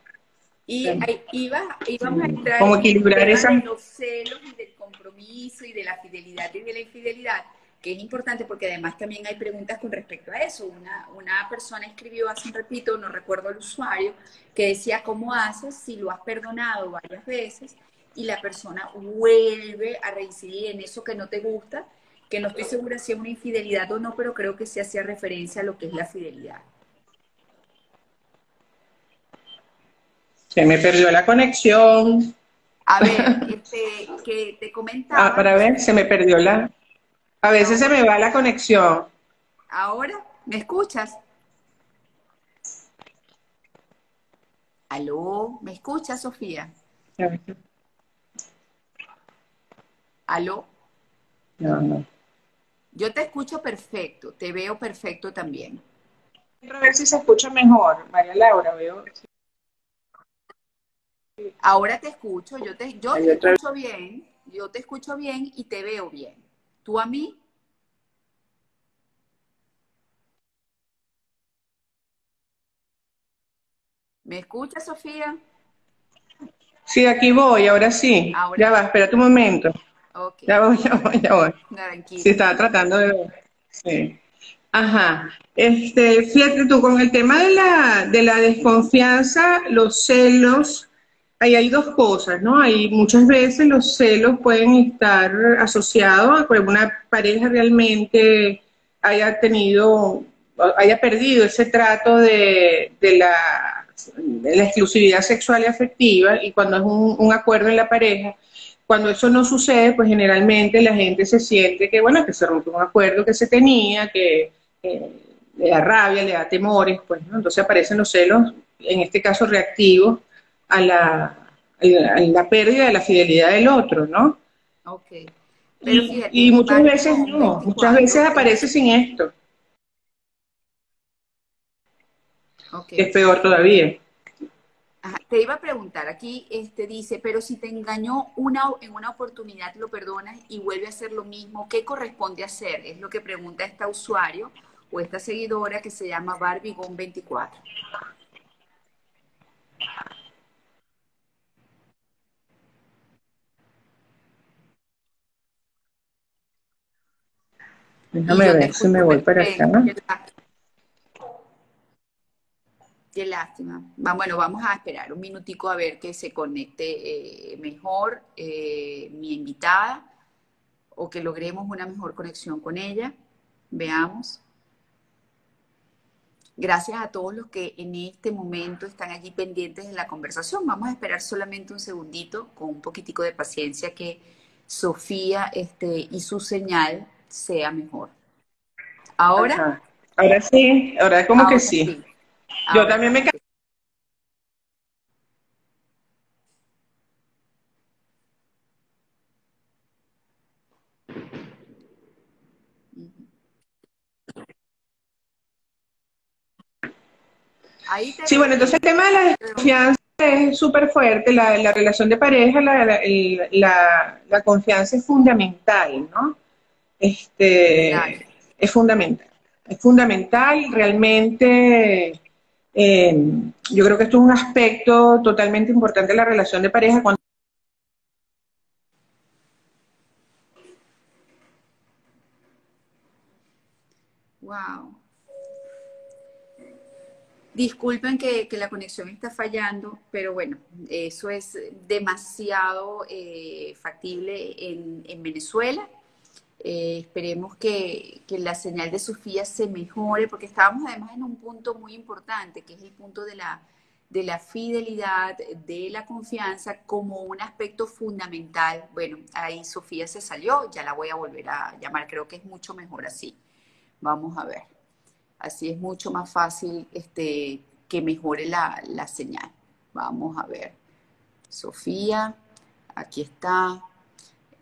Y ahí iba, íbamos a entrar
Como equilibrar esa...
de los celos y del compromiso y de la fidelidad y de la infidelidad, que es importante porque además también hay preguntas con respecto a eso. Una, una persona escribió hace un ratito, no recuerdo el usuario, que decía, ¿cómo haces si lo has perdonado varias veces y la persona vuelve a reincidir en eso que no te gusta? Que no estoy segura si es una infidelidad o no, pero creo que sí hacía referencia a lo que es la fidelidad.
Se me perdió la conexión.
A ver, este, que te comentaba.
Ah, para ver, se me perdió la. A veces se me va la conexión.
Ahora, ¿me escuchas? ¿Aló? ¿Me escuchas, Sofía? ¿Aló?
No, no.
Yo te escucho perfecto, te veo perfecto también.
A ver si se escucha mejor, María Laura, veo.
Ahora te escucho, yo te, yo te escucho bien, yo te escucho bien y te veo bien. ¿Tú a mí? ¿Me escuchas, Sofía?
Sí, aquí voy, ahora sí. Ya va, espérate un momento. Ya voy, ya voy, ya voy. Sí, estaba tratando de... Sí. Ajá. Este, fíjate tú, con el tema de la, de la desconfianza, los celos, ahí hay dos cosas, ¿no? Hay muchas veces los celos pueden estar asociados a que una pareja realmente haya tenido, haya perdido ese trato de, la, la, exclusividad sexual y afectiva, y cuando es un, acuerdo en la pareja, cuando eso no sucede, pues generalmente la gente se siente que, bueno, que se rompe un acuerdo que se tenía, que, le da rabia, le da temores, pues, ¿no? Entonces aparecen los celos, en este caso reactivos, a la, la pérdida de la fidelidad del otro, ¿no?
Ok.
y, muchas veces no, muchas veces aparece sin esto. Okay. es peor todavía.
Te iba a preguntar, aquí este dice, pero si te engañó una, en una oportunidad, lo perdonas y vuelve a hacer lo mismo, ¿qué corresponde hacer? Es lo que pregunta esta usuario o esta seguidora que se llama Barbigón24.
Déjame ver si me voy para acá.
Qué lástima. Bueno, vamos a esperar un minutico a ver que se conecte eh, mejor eh, mi invitada o que logremos una mejor conexión con ella. Veamos. Gracias a todos los que en este momento están allí pendientes de la conversación. Vamos a esperar solamente un segundito con un poquitico de paciencia que Sofía este, y su señal sea mejor. Ahora.
Ahora sí, ahora como que sí. Yo también me sí, bueno, entonces el tema de la desconfianza es súper fuerte, la, la, relación de pareja, la, la, la, confianza es fundamental, ¿no? Este, es fundamental. Es fundamental, realmente, eh, yo creo que esto es un aspecto totalmente importante de la relación de pareja. Cuando
Wow. Disculpen que, la conexión está fallando, pero bueno, eso es demasiado eh, factible en, en Venezuela eh, esperemos que, la señal de Sofía se mejore, porque estábamos además en un punto muy importante, que es el punto de la, de la fidelidad, de la confianza como un aspecto fundamental. Bueno, ahí Sofía se salió, ya la voy a volver a llamar, creo que es mucho mejor así. Vamos a ver. Así es mucho más fácil este, que mejore la, la señal. Vamos a ver. Sofía, aquí está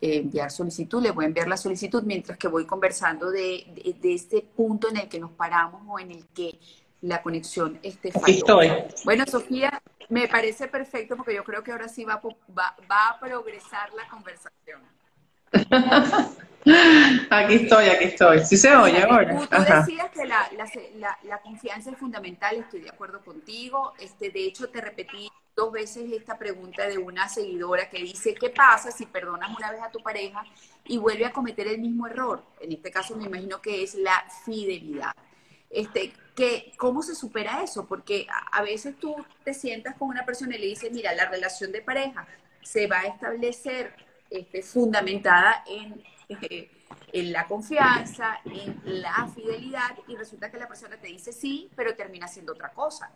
enviar solicitud, le voy a enviar la solicitud mientras que voy conversando de, de, este punto en el que nos paramos o en el que la conexión esté
falló.
Bueno, Sofía, me parece perfecto porque yo creo que ahora sí va, va, va a progresar la conversación.
Aquí estoy, aquí estoy. Sí se oye ahora.
Tú, tú decías que la, la, la, confianza es fundamental, estoy de acuerdo contigo. Este, de hecho, te repetí dos veces esta pregunta de una seguidora que dice, ¿qué pasa si perdonas una vez a tu pareja y vuelve a cometer el mismo error? En este caso me imagino que es la fidelidad. Este, que, ¿Cómo se supera eso? Porque a, veces tú te sientas con una persona y le dices, mira, la relación de pareja se va a establecer este, fundamentada en... En la confianza, en la fidelidad, y resulta que la persona te dice sí, pero termina haciendo otra cosa.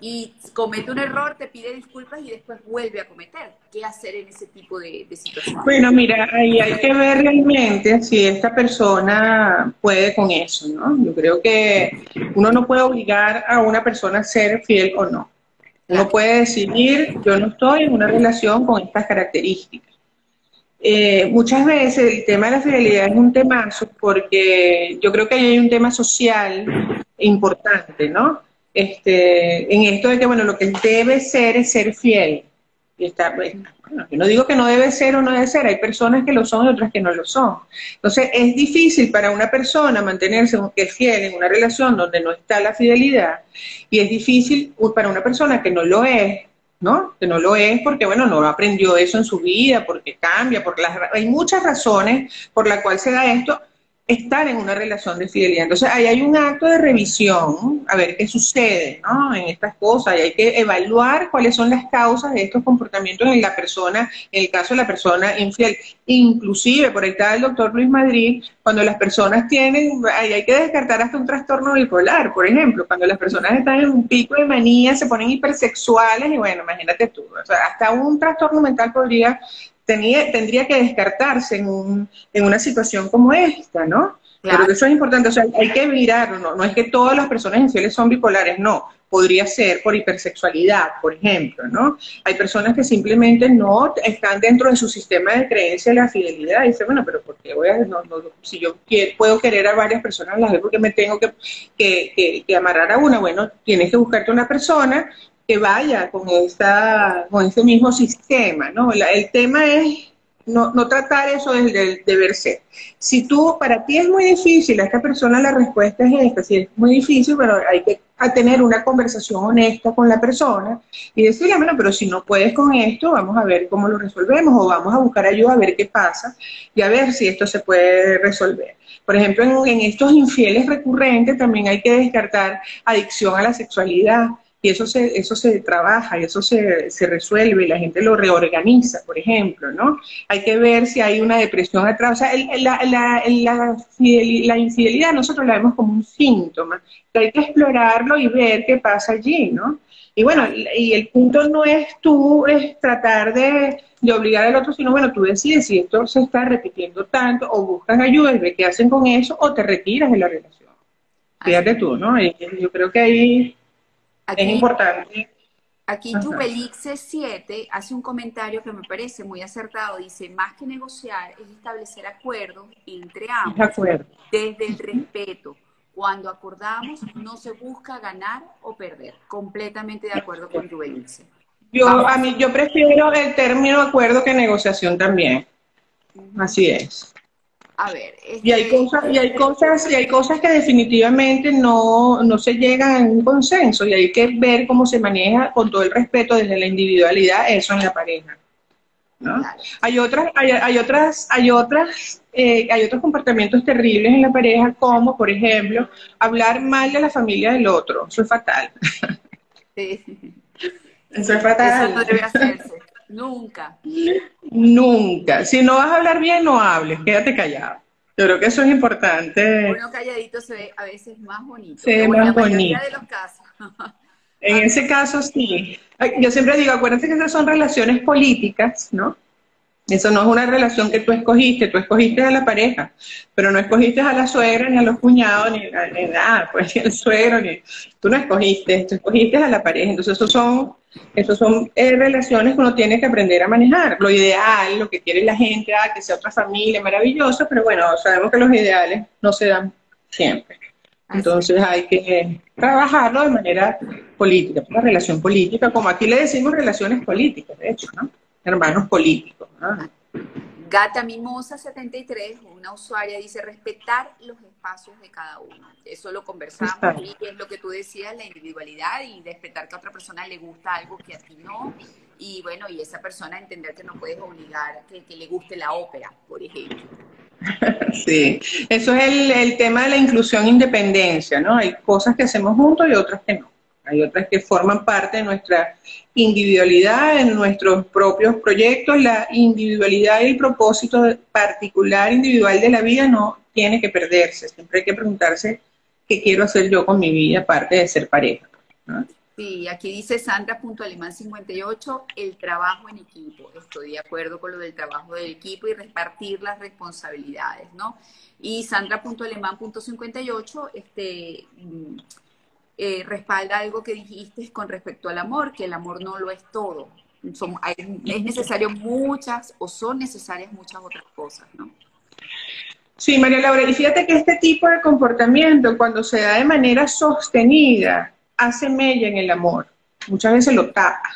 Y comete un error, te pide disculpas y después vuelve a cometer. ¿Qué hacer en ese tipo de, situaciones?
Bueno, mira, ahí hay que ver realmente si esta persona puede con eso, ¿no? Yo creo que uno no puede obligar a una persona a ser fiel o no. Uno puede decidir, yo no estoy en una relación con estas características eh, muchas veces el tema de la fidelidad es un temazo porque yo creo que hay un tema social importante, ¿no? Este, en esto de que, bueno, lo que debe ser es ser fiel. Y está, pues, bueno, yo no digo que no debe ser o no debe ser, hay personas que lo son y otras que no lo son. Entonces, es difícil para una persona mantenerse fiel en una relación donde no está la fidelidad, y es difícil para una persona que no lo es ¿no? Que no lo es porque, bueno, no aprendió eso en su vida, porque cambia, porque las, hay muchas razones por las cuales se da esto, estar en una relación de fidelidad. Entonces, ahí hay un acto de revisión, a ver qué sucede, ¿no? En estas cosas, y hay que evaluar cuáles son las causas de estos comportamientos en la persona, en el caso de la persona infiel. Inclusive, por ahí está el doctor Luis Madrid, cuando las personas tienen, ahí hay que descartar hasta un trastorno bipolar, por ejemplo, cuando las personas están en un pico de manía, se ponen hipersexuales, y bueno, imagínate tú, o sea, hasta un trastorno mental podría tendría que descartarse en, un, en una situación como esta, ¿no? Claro. Pero eso es importante, o sea, hay que mirarlo, ¿no? no es que todas las personas infieles son bipolares, no, podría ser por hipersexualidad, por ejemplo, ¿no? Hay personas que simplemente no están dentro de su sistema de creencia de la fidelidad y dicen, bueno, pero ¿por qué voy a, no, no, si yo puedo querer a varias personas a la vez, porque me tengo que, que, que amarrar a una? Bueno, tienes que buscarte una persona que vaya con, esta, con este mismo sistema, ¿no? el tema es no, tratar eso desde el deber ser. Si tú, para ti es muy difícil, a esta persona la respuesta es esta, si es muy difícil, pero hay que tener una conversación honesta con la persona y decirle, bueno, pero si no puedes con esto, vamos a ver cómo lo resolvemos o vamos a buscar ayuda a ver qué pasa y a ver si esto se puede resolver. Por ejemplo, en estos infieles recurrentes también hay que descartar adicción a la sexualidad y eso se, eso se trabaja y eso se, se resuelve y la gente lo reorganiza, por ejemplo, ¿no? Hay que ver si hay una depresión atrás. O sea, la, la, la, la, infidelidad nosotros la vemos como un síntoma, pero hay que explorarlo y ver qué pasa allí, ¿no? Y bueno, y el punto no es tú es tratar de, de obligar al otro, sino bueno, tú decides si esto se está repitiendo tanto o buscas ayuda y ves qué hacen con eso o te retiras de la relación. Fíjate tú, ¿no? Y yo creo que ahí Aquí, es importante.
Aquí Jubelixe 7 hace un comentario que me parece muy acertado. Dice, más que negociar es establecer acuerdos entre ambos desde el respeto. Cuando acordamos no se busca ganar o perder. Completamente de acuerdo con Jubelixe.
Yo, a mí, yo prefiero el término acuerdo que negociación también. Así es.
A ver,
y hay cosas, y hay cosas, y hay cosas que definitivamente no, no se llegan a un consenso, y hay que ver cómo se maneja con todo el respeto desde la individualidad eso en la pareja. ¿no? Hay otras, hay, hay, otras, hay otras, eh, hay otros comportamientos terribles en la pareja, como por ejemplo hablar mal de la familia del otro. Eso es fatal.
Sí.
Eso es fatal.
Eso no debe hacerse. Nunca.
Nunca. Si no vas a hablar bien, no hables, quédate callado. Yo creo que eso es importante.
Uno calladito se ve a veces más bonito.
Se ve más bonito.
De los casos.
En ese caso sí. Yo siempre digo, acuérdense que esas son relaciones políticas, ¿no? Eso no es una relación que tú escogiste, tú escogiste a la pareja, pero no escogiste a la suegra, ni a los cuñados, ni, a, nada, pues ni al suegro, ni, tú no escogiste, tú escogiste a la pareja. Entonces, esos son, esos son eh, relaciones que uno tiene que aprender a manejar. Lo ideal, lo que quiere la gente, ah, que sea otra familia maravillosa, pero bueno, sabemos que los ideales no se dan siempre. Entonces hay que trabajarlo de manera política, una relación política, como aquí le decimos relaciones políticas, de hecho, ¿no? Hermanos políticos.
Gata Mimosa 73, una usuaria, dice respetar los espacios de cada uno. Eso lo conversamos y es lo que tú decías, la individualidad y respetar que a otra persona le gusta algo que a ti no. Y bueno, y esa persona entender que no puedes obligar que, que le guste la ópera, por ejemplo.
Sí, eso es el, el tema de la inclusión e independencia, ¿no? Hay cosas que hacemos juntos y otras que no. Hay otras que forman parte de nuestra individualidad, en nuestros propios proyectos. La individualidad y el propósito particular, individual de la vida no tiene que perderse. Siempre hay que preguntarse qué quiero hacer yo con mi vida, aparte de ser pareja.
Sí, aquí dice Sandra.alemán 58, el trabajo en equipo. Estoy de acuerdo con lo del trabajo del equipo y repartir las responsabilidades, ¿no? Y Sandra.alemán.58, este mm, eh, respalda algo que dijiste con respecto al amor, que el amor no lo es todo. es necesario muchas o son necesarias muchas otras cosas, ¿no?
Sí, María Laura, y fíjate que este tipo de comportamiento, cuando se da de manera sostenida, hace mella en el amor. Muchas veces lo tapa.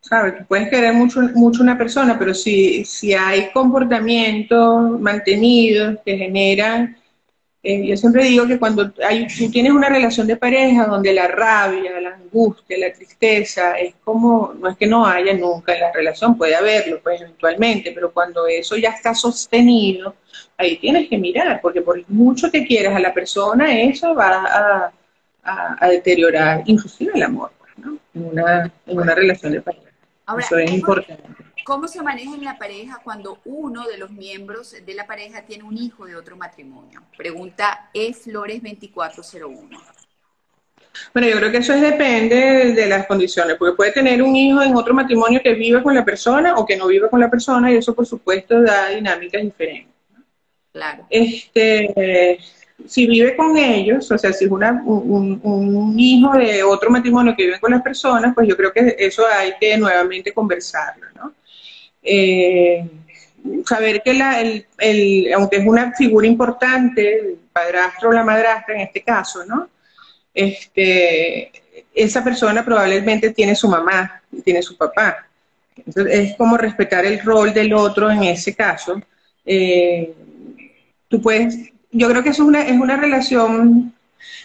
¿Sabes? Puedes querer mucho, mucho una persona, pero si, si hay comportamientos mantenidos que generan eh, yo siempre digo que cuando hay, tú tienes una relación de pareja donde la rabia, la angustia, la tristeza, es como, no es que no haya nunca en la relación, puede haberlo, pues eventualmente, pero cuando eso ya está sostenido, ahí tienes que mirar, porque por mucho que quieras a la persona, eso va a, deteriorar inclusive el amor, pues, ¿no? En una, en una relación de pareja. eso es importante.
¿Cómo se maneja en la pareja cuando uno de los miembros de la pareja tiene un hijo de otro matrimonio? Pregunta E. Flores 2401.
Bueno, yo creo que eso es, depende de las condiciones, porque puede tener un hijo en otro matrimonio que vive con la persona o que no vive con la persona y eso por supuesto da dinámicas diferentes.
Claro.
Este, si vive con ellos, o sea, si es una, un, un, hijo de otro matrimonio que vive con las personas, pues yo creo que eso hay que nuevamente conversarlo, ¿no? Eh, saber que la, el, aunque es una figura importante, el padrastro o la madrastra en este caso, ¿no? Este, esa persona probablemente tiene su mamá, tiene su papá. Entonces, es como respetar el rol del otro en ese caso. Eh, tú puedes, yo creo que eso es una, es una relación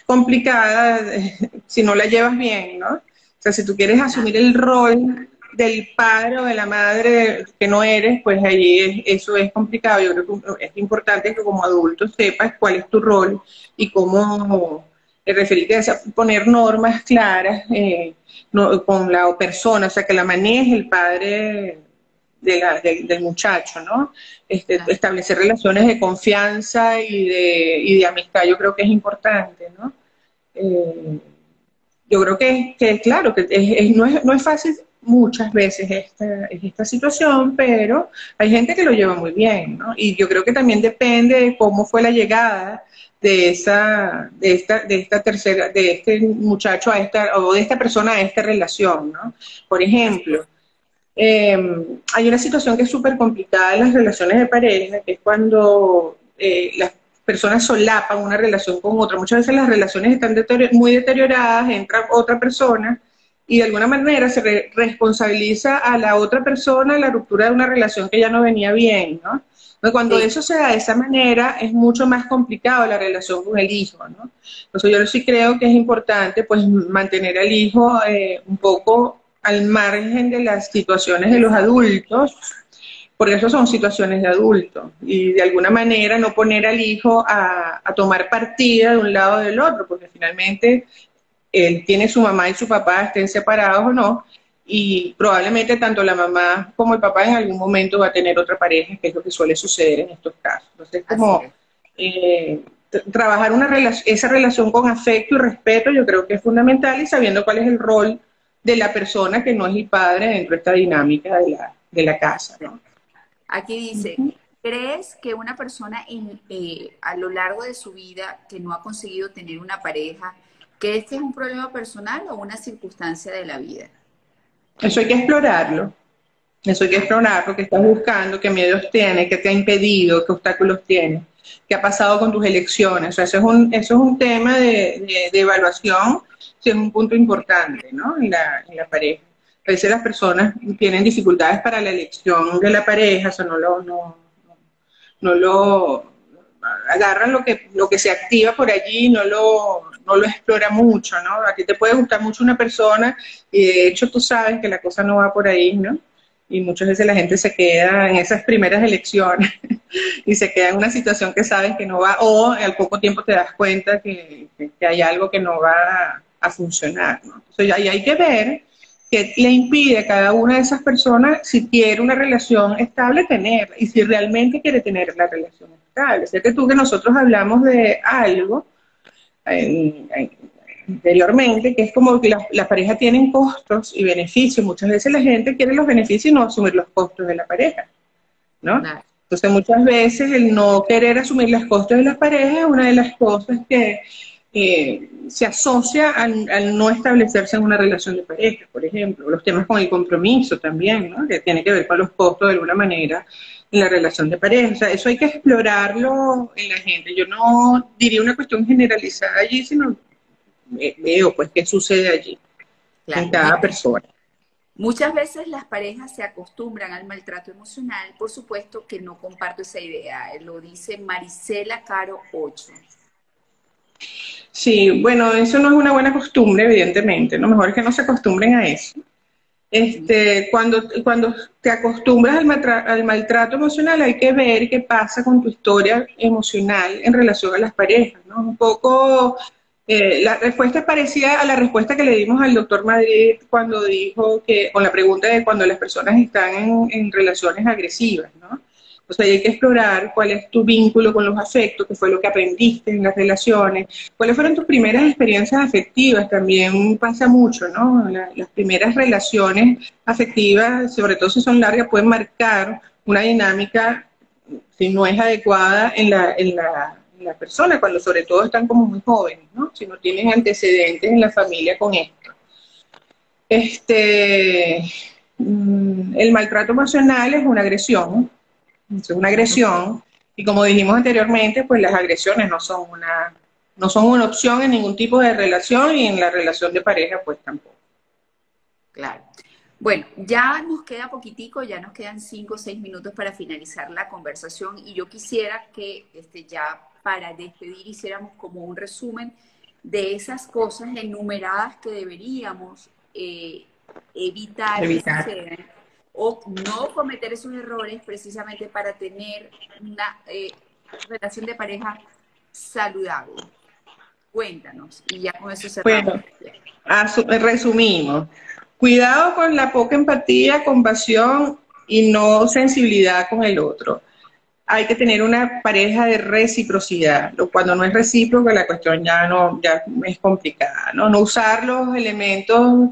complicada si no la llevas bien, ¿no? O sea, si tú quieres asumir el rol del padre o de la madre que no eres, pues allí eso es complicado. Yo creo que es importante que como adulto sepas cuál es tu rol y cómo referirte a poner normas claras eh, con la persona, o sea, que la maneje el padre del muchacho, ¿no? Este, Establecer relaciones de confianza y de, y de amistad, yo creo que es importante, ¿no? Eh, yo creo que, que claro, que no, es, no es fácil muchas veces esta, esta situación, pero hay gente que lo lleva muy bien, ¿no? Y yo creo que también depende de cómo fue la llegada de esa, de esta, de esta tercera, de este muchacho a esta, o de esta persona a esta relación, ¿no? Por ejemplo, em, hay una situación que es súper complicada en las relaciones de pareja, que es cuando eh, las personas solapan una relación con otra. Muchas veces las relaciones están muy deterioradas, entra otra persona y de alguna manera se responsabiliza a la otra persona la ruptura de una relación que ya no venía bien, ¿no? cuando eso se da de esa manera, es mucho más complicado la relación con el hijo, ¿no? Entonces yo sí creo que es importante, pues, mantener al hijo eh, un poco al margen de las situaciones de los adultos, porque eso son situaciones de adultos, y de alguna manera no poner al hijo a, a tomar partida de un lado o del otro, porque finalmente él tiene su mamá y su papá, estén separados o no, y probablemente tanto la mamá como el papá en algún momento va a tener otra pareja, que es lo que suele suceder en estos casos. Entonces, como eh, trabajar una esa relación con afecto y respeto, yo creo que es fundamental y sabiendo cuál es el rol de la persona que no es el padre dentro de esta dinámica de la, de la casa. ¿no?
Aquí dice, ¿crees que una persona en, eh, a lo largo de su vida que no ha conseguido tener una pareja, que este es un problema personal o una circunstancia de la vida.
Eso hay que explorarlo. Eso hay que explorarlo, que estás buscando, qué miedos tienes, qué te ha impedido, qué obstáculos tienes, qué ha pasado con tus elecciones. O eso es un, eso es un tema de, evaluación, es un punto importante ¿no? en, la, en la pareja. A veces las personas tienen dificultades para la elección de la pareja, eso no lo, no, no lo agarran lo que, lo que se activa por allí, no lo, no lo explora mucho, ¿no? A ti te puede gustar mucho una persona y de hecho tú sabes que la cosa no va por ahí, ¿no? Y muchas veces la gente se queda en esas primeras elecciones y se queda en una situación que sabes que no va, o al poco tiempo te das cuenta que, que, hay algo que no va a, funcionar, ¿no? Entonces ahí hay que ver que le impide a cada una de esas personas, si quiere una relación estable, tenerla, y si realmente quiere tener la relación estable. Sé que tú que nosotros hablamos de algo anteriormente, que es como que las parejas tienen costos y beneficios. Muchas veces la gente quiere los beneficios y no asumir los costos de la pareja, ¿no? Entonces muchas veces el no querer asumir los costos de la pareja es una de las cosas que eh, se asocia al, no establecerse en una relación de pareja, por ejemplo. Los temas con el compromiso también, ¿no? que tiene que ver con los costos de alguna manera en la relación de pareja. O sea, eso hay que explorarlo en la gente. Yo no diría una cuestión generalizada allí, sino veo pues qué sucede allí en cada persona.
Muchas veces las parejas se acostumbran al maltrato emocional, por supuesto que no comparto esa idea, lo dice Marisela Caro 8.
Sí, bueno, eso no es una buena costumbre, evidentemente. Lo mejor es que no se acostumbren a eso. Este, cuando, cuando te acostumbras al, al maltrato emocional, hay que ver qué pasa con tu historia emocional en relación a las parejas, ¿no? Un poco, eh, la respuesta es parecida a la respuesta que le dimos al doctor Madrid cuando dijo que, con la pregunta de cuando las personas están en, en relaciones agresivas, ¿no? O sea, hay que explorar cuál es tu vínculo con los afectos, qué fue lo que aprendiste en las relaciones, cuáles fueron tus primeras experiencias afectivas, también pasa mucho, ¿no? las primeras relaciones afectivas, sobre todo si son largas, pueden marcar una dinámica, si no es adecuada, en la, en la, en la persona, cuando sobre todo están como muy jóvenes, ¿no? Si no tienen antecedentes en la familia con esto. Este, mm, el maltrato emocional es una agresión, es una agresión. Y como dijimos anteriormente, pues las agresiones no son una, no son una opción en ningún tipo de relación y en la relación de pareja pues tampoco.
Claro. Bueno, ya nos queda poquitico, ya nos quedan cinco o seis minutos para finalizar la conversación y yo quisiera que este, ya para despedir hiciéramos como un resumen de esas cosas enumeradas que deberíamos eh, evitar, evitar o no cometer esos errores precisamente para tener una eh, relación de pareja saludable. Cuéntanos, y ya con eso cerramos.
Bueno, resumimos. Cuidado con la poca empatía, compasión y no sensibilidad con el otro hay que tener una pareja de reciprocidad. Cuando no es recíproco, la cuestión ya no ya es complicada. ¿no? no usar los elementos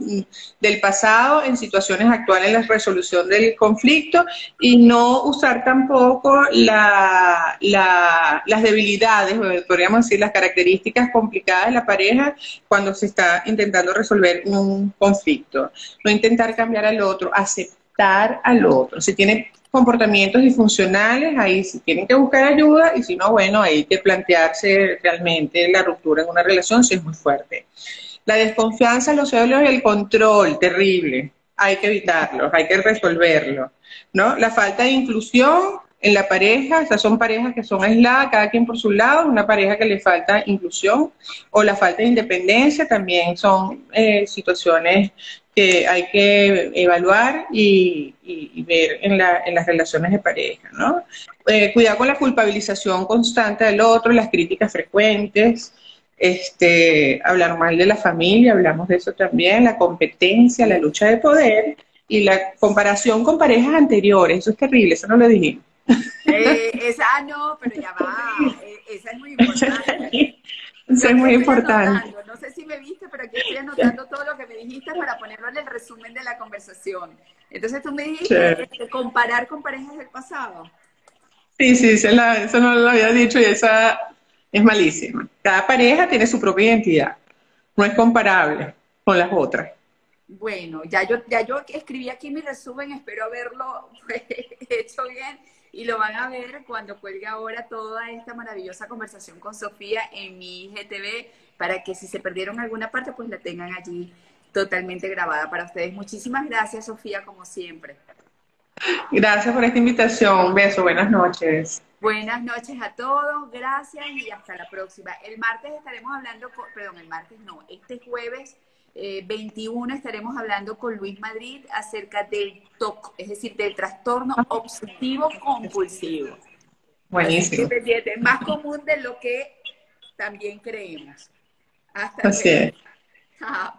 del pasado en situaciones actuales en la resolución del conflicto y no usar tampoco la, las debilidades, podríamos decir, las características complicadas de la pareja cuando se está intentando resolver un conflicto. No intentar cambiar al otro, aceptar al otro. Si tiene comportamientos disfuncionales, ahí sí tienen que buscar ayuda y si no, bueno, hay que plantearse realmente la ruptura en una relación si es muy fuerte. La desconfianza, los celos y el control, terrible. Hay que evitarlos, hay que resolverlo. ¿no? La falta de inclusión en la pareja, esas son parejas que son aisladas, cada quien por su lado, una pareja que le falta inclusión, o la falta de independencia también son eh, situaciones que hay que evaluar y, ver en, las relaciones de pareja, ¿no? Eh, cuidado con la culpabilización constante del otro, las críticas frecuentes, este, hablar mal de la familia, hablamos de eso también, la competencia, la lucha de poder y la comparación con parejas anteriores, eso es terrible, eso no lo dijimos.
Eh, esa no, pero ya va, eh, esa es muy importante.
Eso es muy importante.
No si me viste, pero aquí estoy anotando todo lo que me dijiste para ponerlo en el resumen de la conversación. Entonces tú me dijiste este, comparar con parejas del pasado.
Sí, sí, eso no lo había dicho y esa es malísima. Cada pareja tiene su propia identidad. No es comparable con las otras.
Bueno, ya yo, ya yo escribí aquí mi resumen, espero haberlo hecho bien y lo van a ver cuando cuelgue ahora toda esta maravillosa conversación con Sofía en mi IGTV para que si se perdieron alguna parte pues la tengan allí totalmente grabada para ustedes. Muchísimas gracias Sofía como siempre.
Gracias por esta invitación. Un beso, buenas noches.
Buenas noches a todos, gracias y hasta la próxima. El martes estaremos hablando, con, perdón, el martes no, este jueves 21 eh, estaremos hablando con Luis Madrid acerca del TOC, es decir, del trastorno obsesivo compulsivo.
Buenísimo.
Es más común de lo que también creemos.
Hasta luego. Chao.